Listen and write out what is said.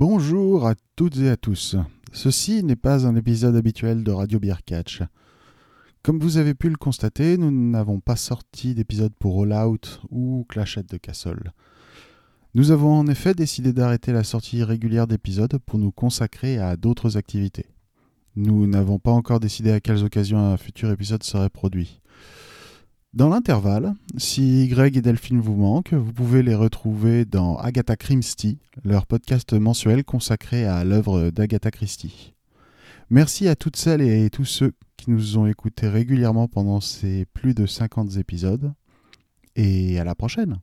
Bonjour à toutes et à tous. Ceci n'est pas un épisode habituel de Radio Beer Catch. Comme vous avez pu le constater, nous n'avons pas sorti d'épisode pour All Out ou Clashette de. Nous avons en effet décidé d'arrêter la sortie régulière d'épisodes pour nous consacrer à d'autres activités. Nous n'avons pas encore décidé à quelles occasions un futur épisode serait produit. Dans l'intervalle, si Greg et Delphine vous manquent, vous pouvez les retrouver dans Agatha Christie, leur podcast mensuel consacré à l'œuvre d'Agatha Christie. Merci à toutes celles et tous ceux qui nous ont écoutés régulièrement pendant ces plus de 50 épisodes, et à la prochaine